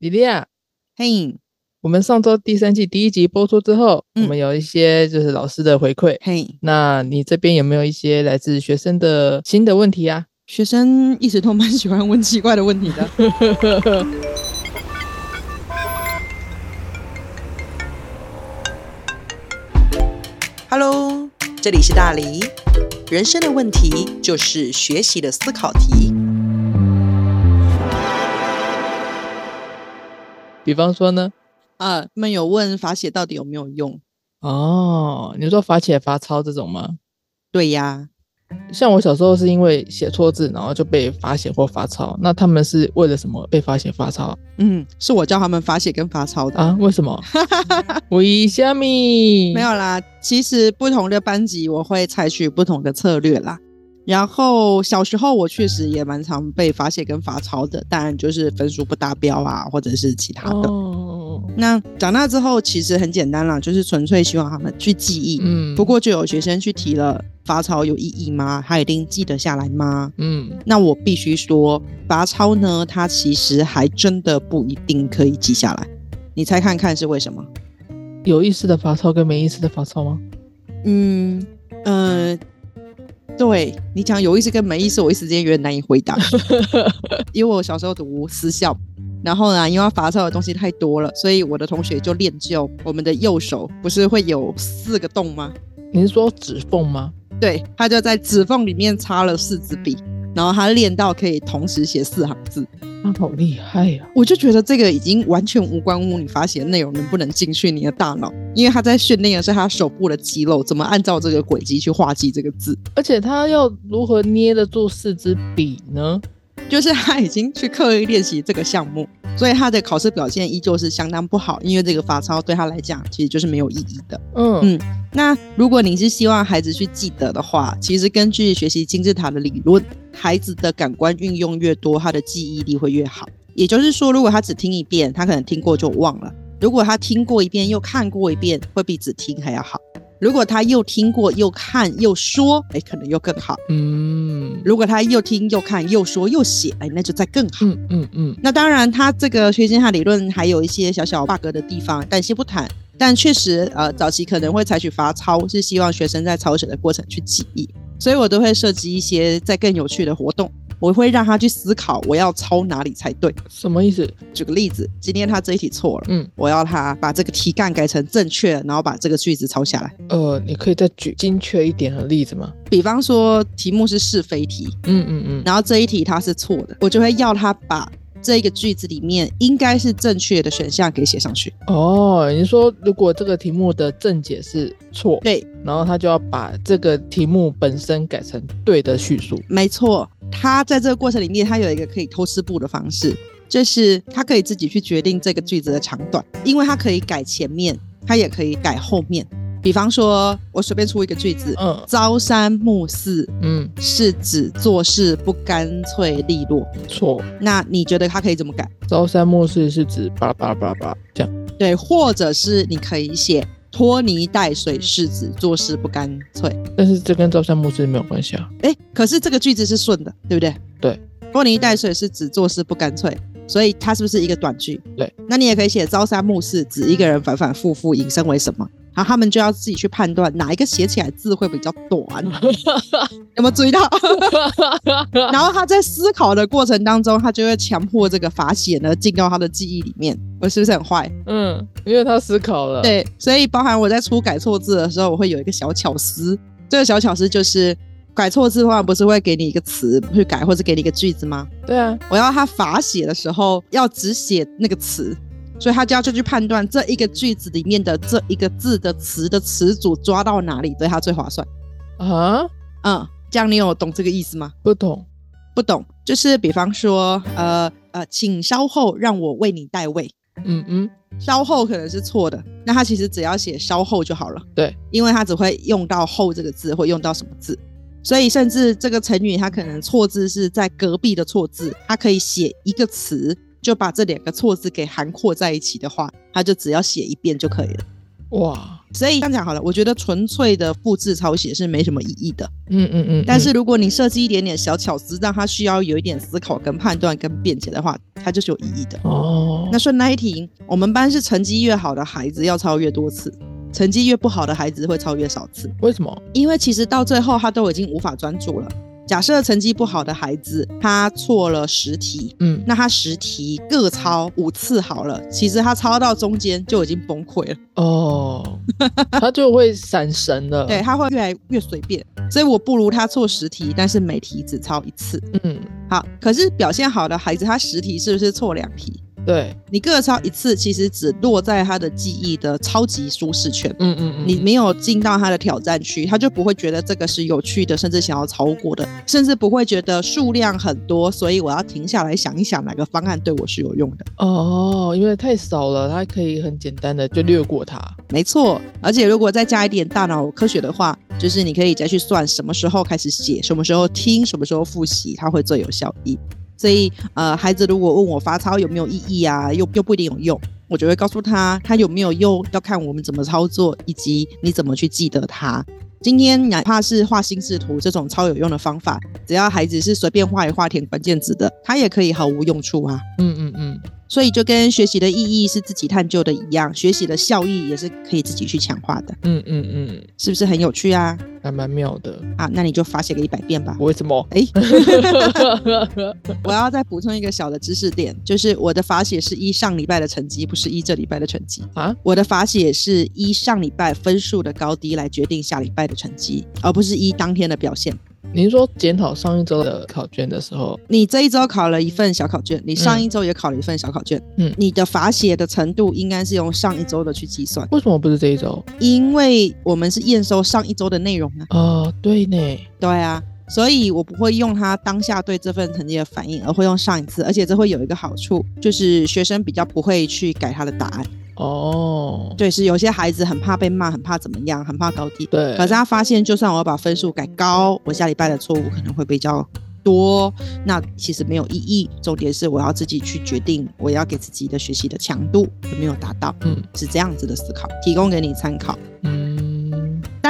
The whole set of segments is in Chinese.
莉莉亚，嘿，我们上周第三季第一集播出之后，嗯我们有一些就是老师的回馈。嘿，那你这边有没有一些来自学生的新的问题啊？学生一直都蛮喜欢问奇怪的问题的。Hello，这里是大黎。人生的问题就是学习的思考题。比方说呢？啊，他们有问罚写到底有没有用？哦，你说罚写罚抄这种吗？对呀，像我小时候是因为写错字，然后就被罚写或罚抄。那他们是为了什么被罚写罚抄嗯，是我教他们罚写跟罚抄的。啊？为什么？为虾米？没有啦，其实不同的班级我会采取不同的策略啦。然后小时候我确实也蛮常被罚写跟罚抄的，当然就是分数不达标啊，或者是其他的。哦，那长大之后其实很简单啦，就是纯粹希望他们去记忆。嗯，不，过就有学生去提了，罚抄有意义吗？他一定记得下来吗？嗯，那我必须说，罚抄呢，它其实还真的不一定可以记下来。你猜看看是为什么？有意思的罚抄跟没意思的罚抄吗？嗯呃，对你讲有意思跟没意思，我一时间有点难以回答，因为我小时候读私校，然后呢，因为要罚抄的东西太多了，所以我的同学就练就我们的右手不是会有四个洞吗？你是说指缝吗？对，他就在指缝里面插了四支笔，然后他练到可以同时写四行字。他好厉害呀、我就觉得这个已经完全无关乎你发写的内容能不能进去你的大脑，因为他在训练的是他手部的肌肉，怎么按照这个轨迹去画记这个字。而且他要如何捏得住四支笔呢？就是他已经去刻意练习这个项目，所以他的考试表现依旧是相当不好，因为这个罚抄对他来讲其实就是没有意义的。嗯嗯那如果你是希望孩子去记得的话，其实根据学习金字塔的理论，孩子的感官运用越多，他的记忆力会越好。也就是说，如果他只听一遍，他可能听过就忘了；如果他听过一遍又看过一遍，会比只听还要好。如果他又听过又看又说，哎，可能又更好。嗯如果他又听又看又说又写，哎，那就再更好。嗯嗯嗯，那当然，他这个学习金字塔理论还有一些小小 bug 的地方，但先不谈。但确实，呃，早期可能会采取罚抄，是希望学生在抄写的过程去记忆，所以我都会设计一些在更有趣的活动。我会让他去思考我要抄哪里才对。什么意思？举个例子，今天他这一题错了，嗯我要他把这个题干改成正确，然后把这个句子抄下来。呃，你可以再举精确一点的例子吗？比方说，题目是是非题，嗯嗯嗯，然后这一题它是错的，我就会要他把这个句子里面应该是正确的选项给写上去。哦，你说如果这个题目的正解是错，对，然后他就要把这个题目本身改成对的叙述。没错，他在这个过程里面，他有一个可以偷吃步的方式，就是他可以自己去决定这个句子的长短，因为他可以改前面，他也可以改后面。比方说，我随便出一个句子，嗯朝三暮四嗯，是指做事不干脆利落。错。那你觉得他可以怎么改？朝三暮四是指巴拉巴拉巴拉巴拉这样。对，或者是你可以写拖泥带水是指做事不干脆。但是这跟朝三暮四没有关系啊。哎，可是这个句子是顺的，对不对？对，拖泥带水是指做事不干脆，所以它是不是一个短句？对，那你也可以写朝三暮四，指一个人反反复复引申为什么？然后他们就要自己去判断哪一个写起来字会比较短，有没有注意到？然后他在思考的过程当中，他就会强迫这个法写呢进到他的记忆里面，我是不是很坏？嗯，因为他思考了。，对，所以包含我在出改错字的时候，我会有一个小巧思。这个小巧思就是改错字的话，不是会给你一个词去改，或者给你一个句子吗？对啊，我要他罚写的时候，要只写那个词，所以他就要就去判断这一个句子里面的这一个字的词的词组抓到哪里对他最划算。啊，嗯，这样你有懂这个意思吗？不懂。不懂，就是比方说，呃呃，请稍后让我为你代位。嗯嗯，稍后可能是错的，那他其实只要写稍后就好了。对，因为他只会用到后这个字，或用到什么字，所以甚至这个成语它可能错字是在隔壁的错字，它可以写一个词，就把这两个错字给涵括在一起的话，他就只要写一遍就可以了。哇，所以这样讲好了，我觉得纯粹的复制抄写是没什么意义的。嗯嗯嗯，但是如果你设计一点点小巧思，让他需要有一点思考、跟判断、跟辩解的话，它就是有意义的。哦，那顺带一提，我们班是成绩越好的孩子要抄越多次，成绩越不好的孩子会抄越少次。为什么？因为其实到最后他都已经无法专注了。假设成绩不好的孩子他错了十题，嗯，那他十题各抄五次好了，其实他抄到中间就已经崩溃了。哦，他就会闪神了。对，他会越来越随便，所以我不如他错十题，但是每题只抄一次。嗯，好，可是表现好的孩子，他十题是不是错两题？对，你各抄一次，其实只落在他的记忆的超级舒适圈。嗯嗯嗯，你没有进到他的挑战区，他就不会觉得这个是有趣的，甚至想要超过的，甚至不会觉得数量很多，所以我要停下来想一想哪个方案对我是有用的。哦，因为太少了，他可以很简单的就略过它。没错，而且如果再加一点大脑科学的话，就是你可以再去算什么时候开始写，什么时候听，什么时候复习，它会最有效益。所以，呃，孩子如果问我罚抄有没有意义啊，又又不一定有用，我就会告诉他，他有没有用要看我们怎么操作，以及你怎么去记得它。今天哪怕是画心智图这种超有用的方法，只要孩子是随便画一画填关键字的，他也可以毫无用处啊。嗯嗯嗯，所以就跟学习的意义是自己探究的一样，学习的效益也是可以自己去强化的。嗯嗯嗯，是不是很有趣啊？还蛮妙的啊！那你就罚写个一百遍吧。为什么？哎，我要再补充一个小的知识点，就是我的罚写是依上礼拜的成绩，不是依这礼拜的成绩啊。我的罚写是依上礼拜分数的高低来决定下礼拜的成绩，而不是依当天的表现。您说检讨上一周的考卷的时候，你这一周考了一份小考卷，你上一周也考了一份小考卷，嗯，你的罚写的程度应该是用上一周的去计算。为什么不是这一周？因为我们是验收上一周的内容啊。哦，对呢，对啊，所以我不会用他当下对这份成绩的反应，而会用上一次，而且这会有一个好处，就是学生比较不会去改他的答案。哦，对，是有些孩子很怕被骂，很怕怎么样，很怕高低。对，可是他发现，就算我要把分数改高，我下礼拜的错误可能会比较多，那其实没有意义。重点是我要自己去决定，我要给自己的学习的强度有没有达到。嗯，是这样子的思考，提供给你参考。嗯，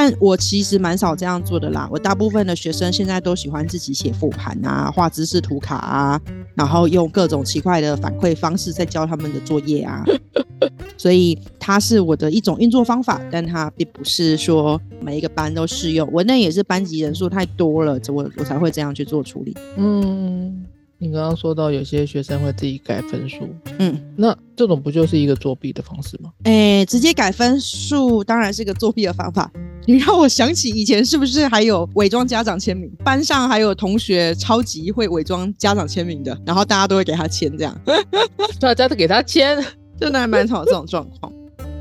但我其实蛮少这样做的啦。我大部分的学生现在都喜欢自己写复盘啊，画知识图卡啊，然后用各种奇怪的反馈方式在教他们的作业啊。所以它是我的一种运作方法，但它并不是说每一个班都适用。我那也是班级人数太多了，我我才会这样去做处理。嗯，你刚刚说到有些学生会自己改分数，嗯，那这种不就是一个作弊的方式吗？哎，直接改分数当然是个作弊的方法。你让我想起以前是不是还有伪装家长签名？班上还有同学超级会伪装家长签名的，然后大家都会给他签，这样 大家都给他签。真的还蛮少这种状况。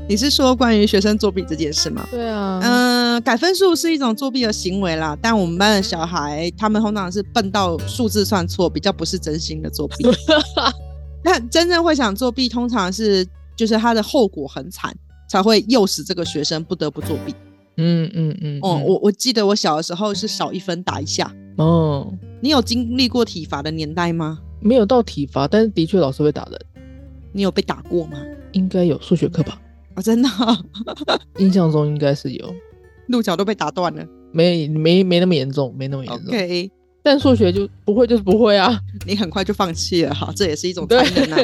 你是说关于学生作弊这件事吗？对啊，嗯，改分数是一种作弊的行为啦。但我们班的小孩，他们通常是笨到数字算错，比较不是真心的作弊。那真正会想作弊，通常是就是他的后果很惨，才会诱使这个学生不得不作弊。嗯嗯嗯。哦，我我记得我小的时候是少一分打一下。哦，你有经历过体罚的年代吗？没有到体罚，但是的确老师会打人。你有被打过吗？应该有数学课吧？啊，真的，印象中应该是有，鹿角都被打断了。没没没那么严重，没那么严重。OK，但数学就不会就是不会啊。你很快就放弃了哈，这也是一种才能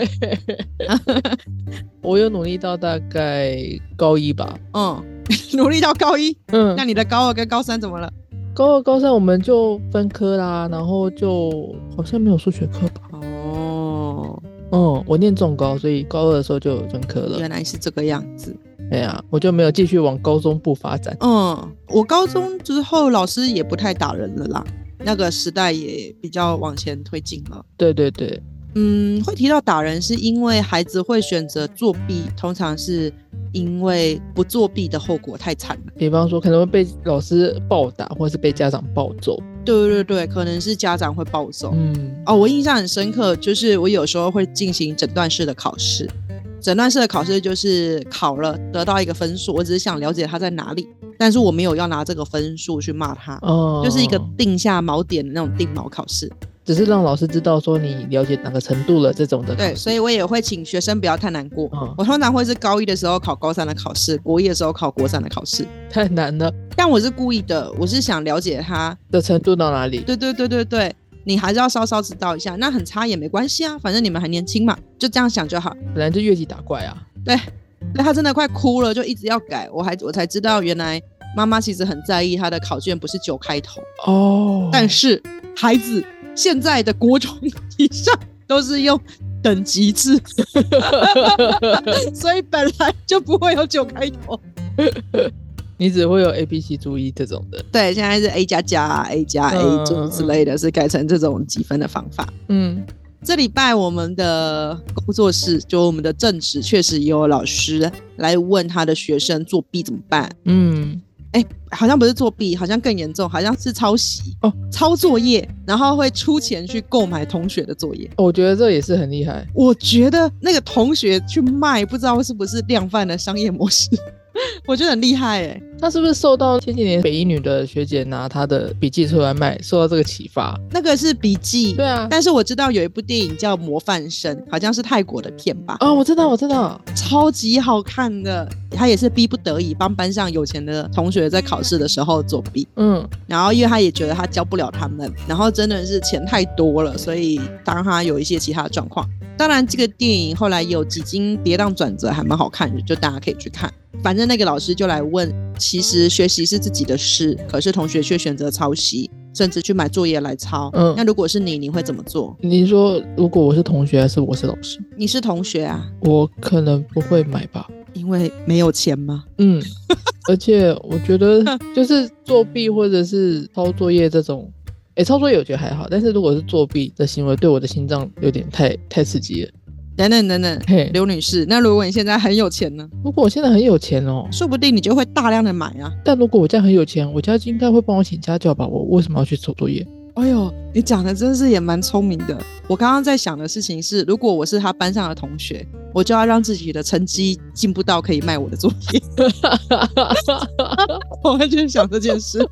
啊。我有努力到大概高一吧。嗯，努力到高一。嗯，那你的高二跟高三怎么了？高二、高三我们就分科啦，然后就好像没有数学课吧。哦。嗯，我念重高，所以高二的时候就有分科了。原来是这个样子。哎呀，我就没有继续往高中部发展。嗯，我高中之后老师也不太打人了啦，那个时代也比较往前推进了。对对对，嗯，会提到打人是因为孩子会选择作弊，通常是因为不作弊的后果太惨了。比方说可能会被老师暴打，或是被家长暴揍。对对对，可能是家长会暴揍。嗯，哦，我印象很深刻，就是我有时候会进行诊断式的考试。诊断式的考试就是考了得到一个分数，我只是想了解他在哪里，但是我没有要拿这个分数去骂他，哦，就是一个定下锚点的那种定锚考试，只是让老师知道说你了解哪个程度了这种的。对，所以我也会请学生不要太难过。嗯、我通常会是高一的时候考高三的考试，国一的时候考国三的考试，太难了。但我是故意的，我是想了解他的程度到哪里。对对对对对。你还是要稍稍知道一下。那很差也没关系啊，反正你们还年轻嘛，就这样想就好。本来就越级打怪啊。对，那他真的快哭了，就一直要改。我还我才知道，原来妈妈其实很在意他的考卷不是九开头，哦，但是孩子现在的国中以上都是用等级制，所以本来就不会有九开头。你只会有 A、B、C 注意这种的。对，现在是 A 加加、A 加 A 嗯这种之类的，是改成这种积分的方法。嗯，这礼拜我们的工作室，就我们的正职，确实也有老师来问他的学生作弊怎么办。嗯，哎，好像不是作弊，好像更严重，好像是抄袭哦，抄作业，然后会出钱去购买同学的作业。我觉得这也是很厉害。我觉得那个同学去卖，不知道是不是量贩的商业模式，我觉得很厉害哎。他是不是受到前几年北一女的学姐拿她的笔记出来卖，受到这个启发？那个是笔记，对啊。但是我知道有一部电影叫《模范生》，好像是泰国的片吧，哦，我知道，我知道。超级好看的。他也是逼不得已帮班上有钱的同学在考试的时候作弊，嗯，然后因为他也觉得他教不了他们，然后真的是钱太多了，所以当他有一些其他的状况。当然，这个电影后来有几经跌宕转折，还蛮好看的，就大家可以去看。反正那个老师就来问，其实学习是自己的事，可是同学却选择抄袭，甚至去买作业来抄。嗯那如果是你，你会怎么做？你说如果我是同学还是我是老师，你是同学啊，我可能不会买吧。因为没有钱吗？嗯，而且我觉得 就是作弊或者是抄作业这种，诶，抄作业我觉得还好，但是如果是作弊的行为，对我的心脏有点太太刺激了。等等等等，嘿，刘女士，那如果你现在很有钱呢？如果我现在很有钱哦，说不定你就会大量的买啊。但如果我家很有钱，我家应该会帮我请家教吧？我为什么要去做作业？哎呦，你讲的真是也蛮聪明的。我刚刚在想的事情是，如果我是他班上的同学，我就要让自己的成绩进步到可以卖我的作业。我完全想这件事，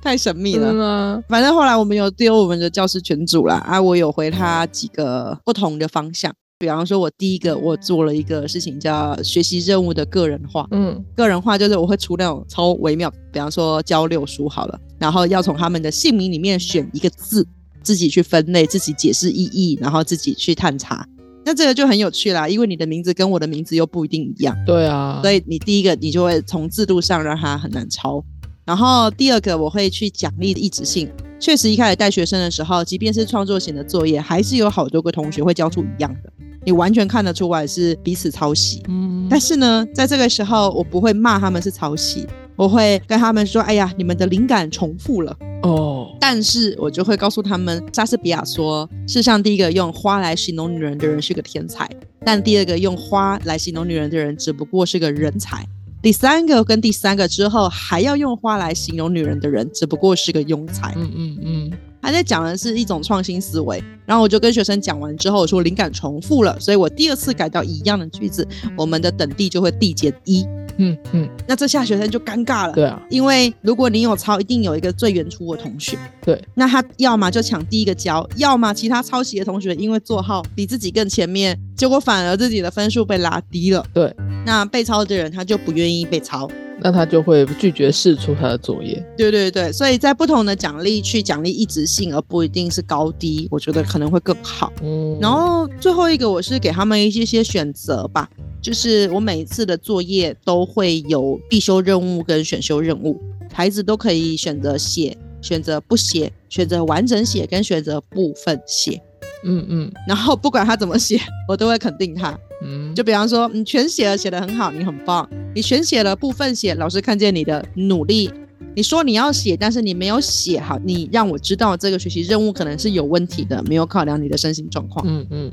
太神秘了。反正后来我们有丢我们的教师群组啦，啊，我有回他几个不同的方向。比方说，我第一个我做了一个事情叫学习任务的个人化。嗯个人化就是我会出那种超微妙，比方说教六书好了，然后要从他们的姓名里面选一个字，自己去分类，自己解释意义，然后自己去探查。那这个就很有趣啦，因为你的名字跟我的名字又不一定一样，对啊，所以你第一个你就会从制度上让他很难抄。然后第二个我会去奖励一致性。确实，一开始带学生的时候，即便是创作型的作业，还是有好多个同学会交出一样的，你完全看得出来是彼此抄袭。嗯，但是呢，在这个时候，我不会骂他们是抄袭，我会跟他们说：“哎呀，你们的灵感重复了。哦”，但是我就会告诉他们，莎士比亚说，世上第一个用花来形容女人的人是个天才，但第二个用花来形容女人的人只不过是个人才。第三个跟第三个之后还要用花来形容女人的人，只不过是个庸才。嗯嗯嗯，他在讲的是一种创新思维。然后我就跟学生讲完之后，我说灵感重复了，所以我第二次改到一样的句子，我们的等地就会递减一。嗯嗯，那这下学生就尴尬了，对啊，因为如果你有抄，一定有一个最原初的同学，对，那他要么就抢第一个交，要么其他抄袭的同学因为座号比自己更前面，结果反而自己的分数被拉低了。对，那被抄的人他就不愿意被抄。那他就会拒绝试出他的作业。对对对，所以在不同的奖励去奖励一直性，而不一定是高低，我觉得可能会更好。嗯，然后最后一个，我是给他们一些些选择吧，就是我每一次的作业都会有必修任务跟选修任务，孩子都可以选择写、选择不写、选择完整写跟选择部分写。嗯嗯然后不管他怎么写，我都会肯定他。嗯，就比方说，你全写了，写得很好，你很棒；你全写了部分写，老师看见你的努力。你说你要写，但是你没有写好，你让我知道这个学习任务可能是有问题的，没有考量你的身心状况。嗯嗯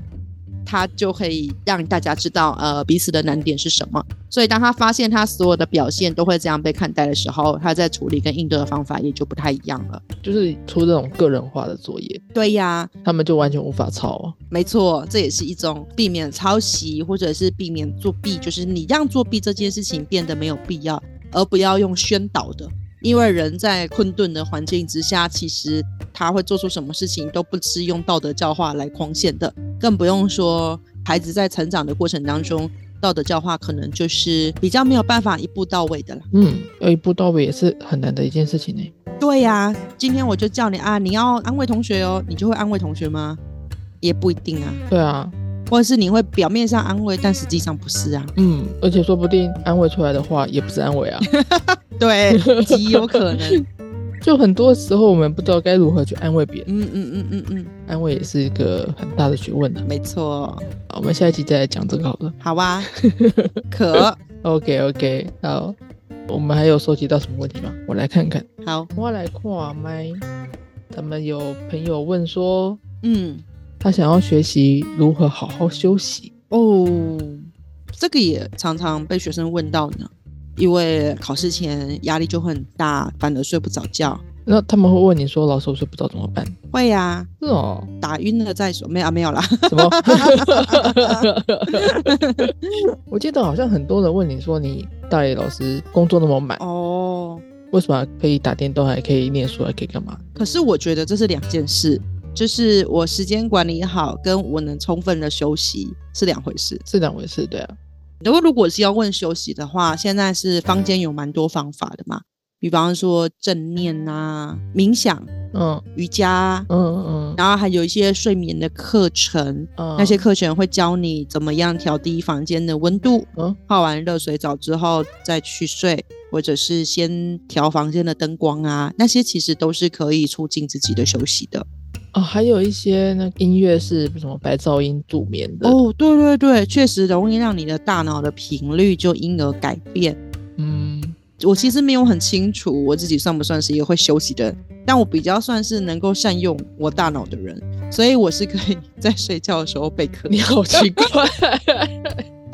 他就可以让大家知道，呃，彼此的难点是什么。所以，当他发现他所有的表现都会这样被看待的时候，他在处理跟应对的方法也就不太一样了。就是出这种个人化的作业，对呀，他们就完全无法抄啊。没错，这也是一种避免抄袭或者是避免作弊，就是你让作弊这件事情变得没有必要，而不要用宣导的。因为人在困顿的环境之下，其实他会做出什么事情都不是用道德教化来框限的，更不用说孩子在成长的过程当中，道德教化可能就是比较没有办法一步到位的啦。嗯，要一步到位也是很难的一件事情呢。对呀、今天我就叫你啊，你要安慰同学哦，你就会安慰同学吗？也不一定啊，对啊，或者是你会表面上安慰，但实际上不是啊。嗯，而且说不定安慰出来的话也不是安慰啊。对，极有可能。就很多时候我们不知道该如何去安慰别人，嗯嗯嗯嗯嗯，安慰也是一个很大的学问的。没错。好我们下一集再来讲这个好了。好啊，可 OK OK，好，我们还有收集到什么问题吗？我来看看。好，我来看麦，咱们有朋友问说，嗯，他想要学习如何好好休息。哦，这个也常常被学生问到呢，因为考试前压力就会很大，反而睡不着觉。那他们会问你说，老师我睡不着怎么办？会呀、是哦，打晕了再说，没有啊，没有啦。什么？我记得好像很多人问你说，你大理老师工作那么满，哦，为什么可以打电动，还可以念书，还可以干嘛？可是我觉得这是两件事，就是我时间管理好，跟我能充分的休息是两回事。是两回事，对啊。如果如果是要问休息的话，现在是坊间有蛮多方法的嘛，比方说正念啊、冥想、嗯瑜伽，嗯嗯然后还有一些睡眠的课程，嗯，那些课程会教你怎么样调低房间的温度，嗯泡完热水澡之后再去睡，或者是先调房间的灯光啊，那些其实都是可以促进自己的休息的。哦，还有一些那音乐是什么白噪音助眠的。哦，对对对，确实容易让你的大脑的频率就因而改变。嗯，我其实没有很清楚我自己算不算是一个会休息的人，但我比较算是能够善用我大脑的人，所以我是可以 在睡觉的时候备课。你好奇怪。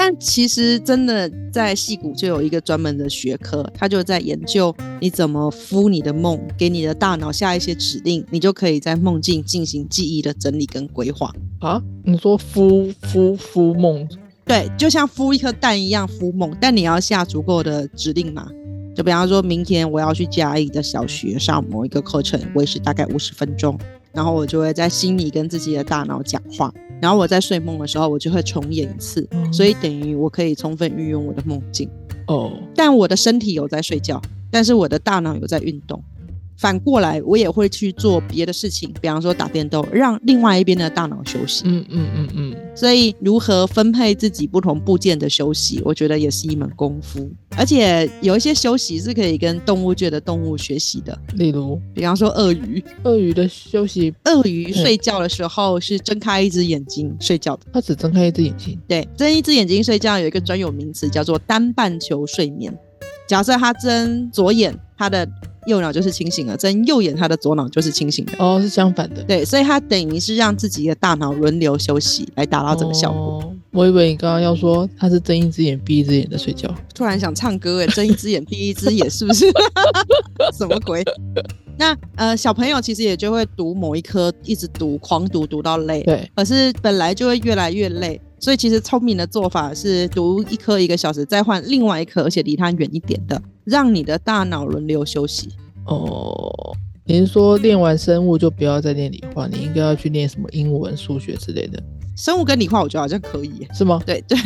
但其实真的在戏骨就有一个专门的学科，他就在研究你怎么敷你的梦，给你的大脑下一些指令，你就可以在梦境进行记忆的整理跟规划。啊，你说敷敷敷梦，对，就像敷一颗蛋一样敷梦，但你要下足够的指令嘛。就比方说明天我要去嘉义的小学上某一个课程，维持大概五十分钟，然后我就会在心里跟自己的大脑讲话，然后我在睡梦的时候，我就会重演一次，嗯所以等于我可以充分运用我的梦境。哦，但我的身体有在睡觉，但是我的大脑有在运动。反过来，我也会去做别的事情，比方说打电动，让另外一边的大脑休息。嗯嗯嗯嗯，所以，如何分配自己不同部件的休息，我觉得也是一门功夫。而且，有一些休息是可以跟动物界的动物学习的，例如比方说鳄鱼，鳄鱼的休息，鳄鱼睡觉的时候是睁开一只眼睛睡觉的。它只睁开一只眼睛。对，睁一只眼睛睡觉有一个专有名词叫做单半球睡眠。假设他睁左眼，他的右脑就是清醒了；睁右眼，他的左脑就是清醒的。哦，是相反的。对，所以他等于是让自己的大脑轮流休息，来达到这个效果。哦我以为你刚刚要说他是睁一只眼闭一只眼的睡觉。突然想唱歌哎，睁一只眼闭一只眼，是不是？什么鬼？那呃，小朋友其实也就会读某一科，一直读，狂读读到累。对，可是本来就会越来越累，所以其实聪明的做法是读一科一个小时，再换另外一科，而且离它远一点的，让你的大脑轮流休息。哦，你是说练完生物就不要再练理化，你应该要去练什么英文、数学之类的，生物跟理化，我觉得好像可以。是吗？对对，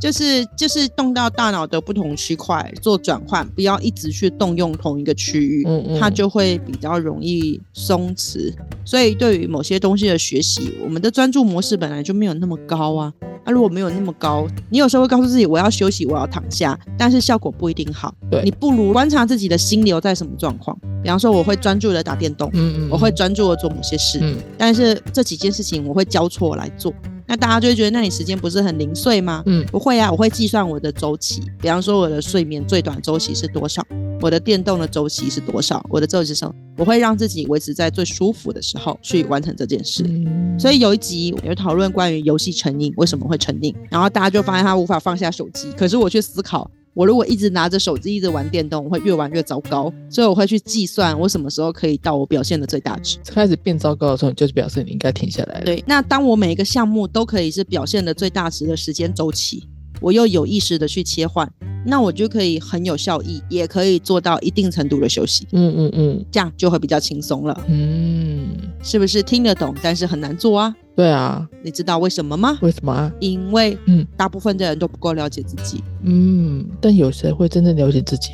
就是就是动到大脑的不同区块做转换，不要一直去动用同一个区域，嗯嗯它就会比较容易松弛。所以对于某些东西的学习，我们的专注模式本来就没有那么高啊。那、如果没有那么高，你有时候会告诉自己我要休息，我要躺下，但是效果不一定好。对你不如观察自己的心流在什么状况。比方说，我会专注的打电动，嗯嗯，我会专注的做某些事，嗯但是这几件事情我会交错来做。那大家就会觉得，那你时间不是很零碎吗？嗯不会啊，我会计算我的周期，比方说我的睡眠最短周期是多少，我的电动的周期是多少，我的周期是什么，我会让自己维持在最舒服的时候去完成这件事。嗯，所以有一集有讨论关于游戏成瘾为什么会成瘾，然后大家就发现他无法放下手机。可是我去思考，我如果一直拿着手机一直玩电动，我会越玩越糟糕。所以我会去计算我什么时候可以到我表现的最大值。开始变糟糕的时候，就是表示你应该停下来了。对，那当我每一个项目都可以是表现的最大值的时间周期，我又有意识的去切换，那我就可以很有效益，也可以做到一定程度的休息，嗯嗯嗯这样就会比较轻松了，嗯，是不是听得懂？但是很难做啊，对啊，你知道为什么吗？为什么啊？因为嗯大部分的人都不够了解自己。嗯，但有谁会真正了解自己？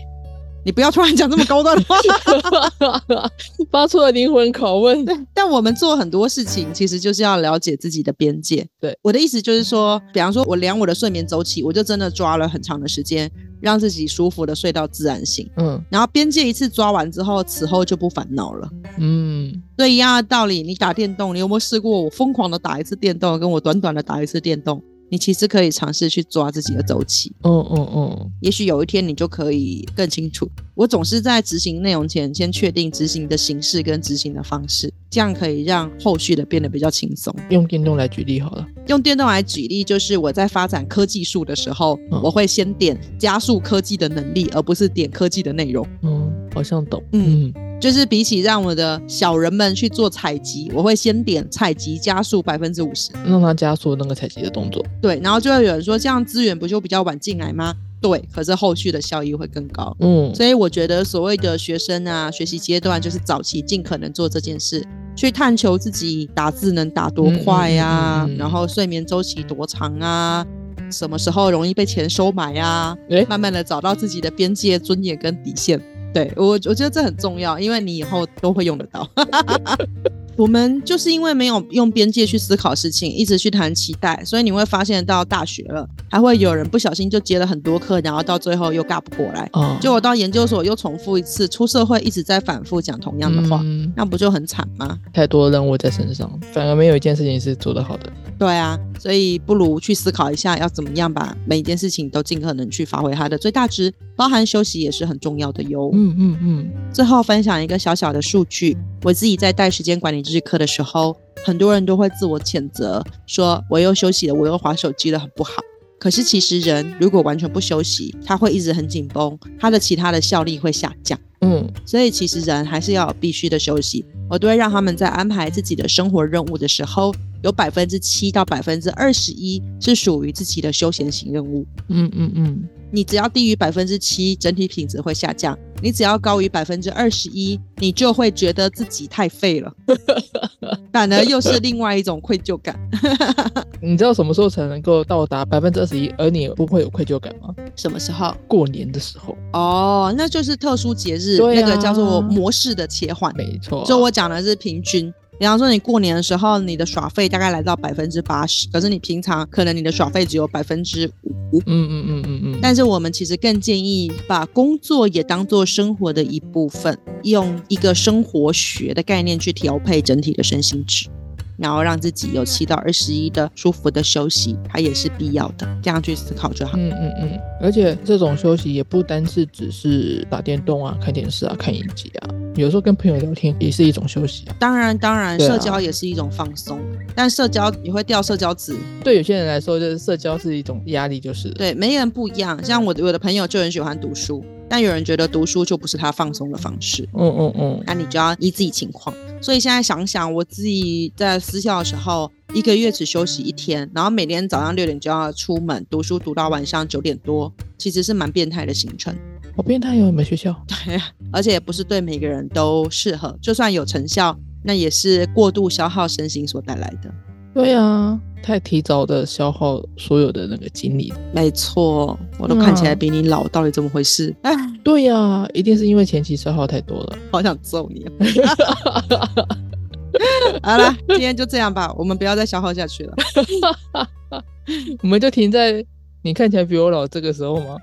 你不要突然讲这么高端的话。发出了灵魂拷问。但我们做很多事情，其实就是要了解自己的边界。对，我的意思就是说，比方说我量我的睡眠周期，我就真的抓了很长的时间，让自己舒服的睡到自然醒。嗯然后边界一次抓完之后，此后就不烦恼了。嗯，所以一样的道理，你打电动，你有没有试过我疯狂的打一次电动，跟我短短的打一次电动？你其实可以尝试去抓自己的周期，嗯嗯嗯，也许有一天你就可以更清楚。我总是在执行内容前，先确定执行的形式跟执行的方式，这样可以让后续的变得比较轻松。用电动来举例好了。用电动来举例，就是我在发展科技树的时候，嗯我会先点加速科技的能力，而不是点科技的内容。嗯，好像懂。嗯嗯就是比起让我的小人们去做采集，我会先点采集加速百分之五十。让它加速那个采集的动作。对，然后就会有人说，这样资源不就比较晚进来吗？对，可是后续的效益会更高。嗯所以我觉得所谓的学生啊，学习阶段就是早期尽可能做这件事，去探求自己打字能打多快呀、嗯嗯嗯嗯嗯然后睡眠周期多长啊，什么时候容易被钱收买啊，诶慢慢的找到自己的边界、尊严跟底线。对我，我觉得这很重要，因为你以后都会用得到。我们就是因为没有用边界去思考事情，一直去谈期待，所以你会发现到大学了，还会有人不小心就接了很多课，然后到最后又尬不过来。哦，就我到研究所又重复一次，出社会一直在反复讲同样的话，嗯那不就很惨吗？太多任务在身上，反而没有一件事情是做得好的。对啊，所以不如去思考一下，要怎么样把每一件事情都尽可能去发挥它的最大值，包含休息也是很重要的哟。嗯嗯嗯，最后分享一个小小的数据，我自己在带时间管理日课的时候，很多人都会自我谴责，说我又休息了，我又划手机了，很不好。可是其实人如果完全不休息，他会一直很紧绷，他的其他的效力会下降。嗯所以其实人还是要有必须的休息。我都会让他们在安排自己的生活任务的时候，有百分之七到百分之二十一是属于自己的休闲型任务。嗯嗯嗯，你只要低于百分之七，整体品质会下降；你只要高于百分之二十一，你就会觉得自己太废了，反而又是另外一种愧疚感。你知道什么时候才能够到达百分之二十一，而你不会有愧疚感吗？什么时候？过年的时候，哦，那就是特殊节日，啊那个叫做模式的切换。没错。所以我讲的是平均。比方说，你过年的时候，你的耍费大概来到百分之八十，可是你平常可能你的耍费只有百分之五。嗯嗯嗯嗯嗯，但是我们其实更建议把工作也当做生活的一部分，用一个生活学的概念去调配整体的身心值，然后让自己有七到二十一的舒服的休息，它也是必要的。这样去思考就好。嗯嗯嗯，而且这种休息也不单是只是打电动啊、看电视啊、看影集啊，有时候跟朋友聊天也是一种休息啊。当然，当然，社交也是一种放松，但社交也会掉社交值。对有些人来说，就是社交是一种压力，就是了。对，每个人不一样。像我的我的朋友就很喜欢读书，但有人觉得读书就不是他放松的方式。嗯嗯嗯，那你就要依自己情况。所以现在想想，我自己在私校的时候，一个月只休息一天，然后每天早上六点就要出门读书，读到晚上九点多，其实是蛮变态的行程。好变态哟！你们学校？对，而且也不是对每个人都适合，就算有成效，那也是过度消耗身心所带来的。对啊，太提早的消耗所有的那个精力。没错，我都看起来比你老，到底怎么回事？哎，对呀、一定是因为前期消耗太多了。好想揍你、啊。好了，今天就这样吧，我们不要再消耗下去了。我们就停在你看起来比我老这个时候吗？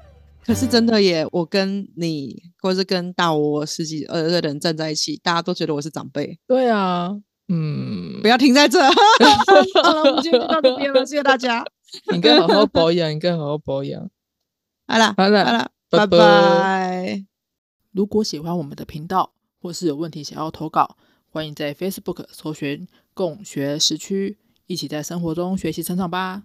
可是真的耶，我跟你，或是跟大我十几二的人站在一起，大家都觉得我是长辈。对啊，嗯不，要停在这。好了，我们今天就到这边了，谢谢大家。你应该好好保养，你应该好好保养。好了，好了好了，拜拜拜拜。如果喜欢我们的频道，或是有问题想要投稿，欢迎在 Facebook 搜寻“共学时区”，一起在生活中学习成长吧。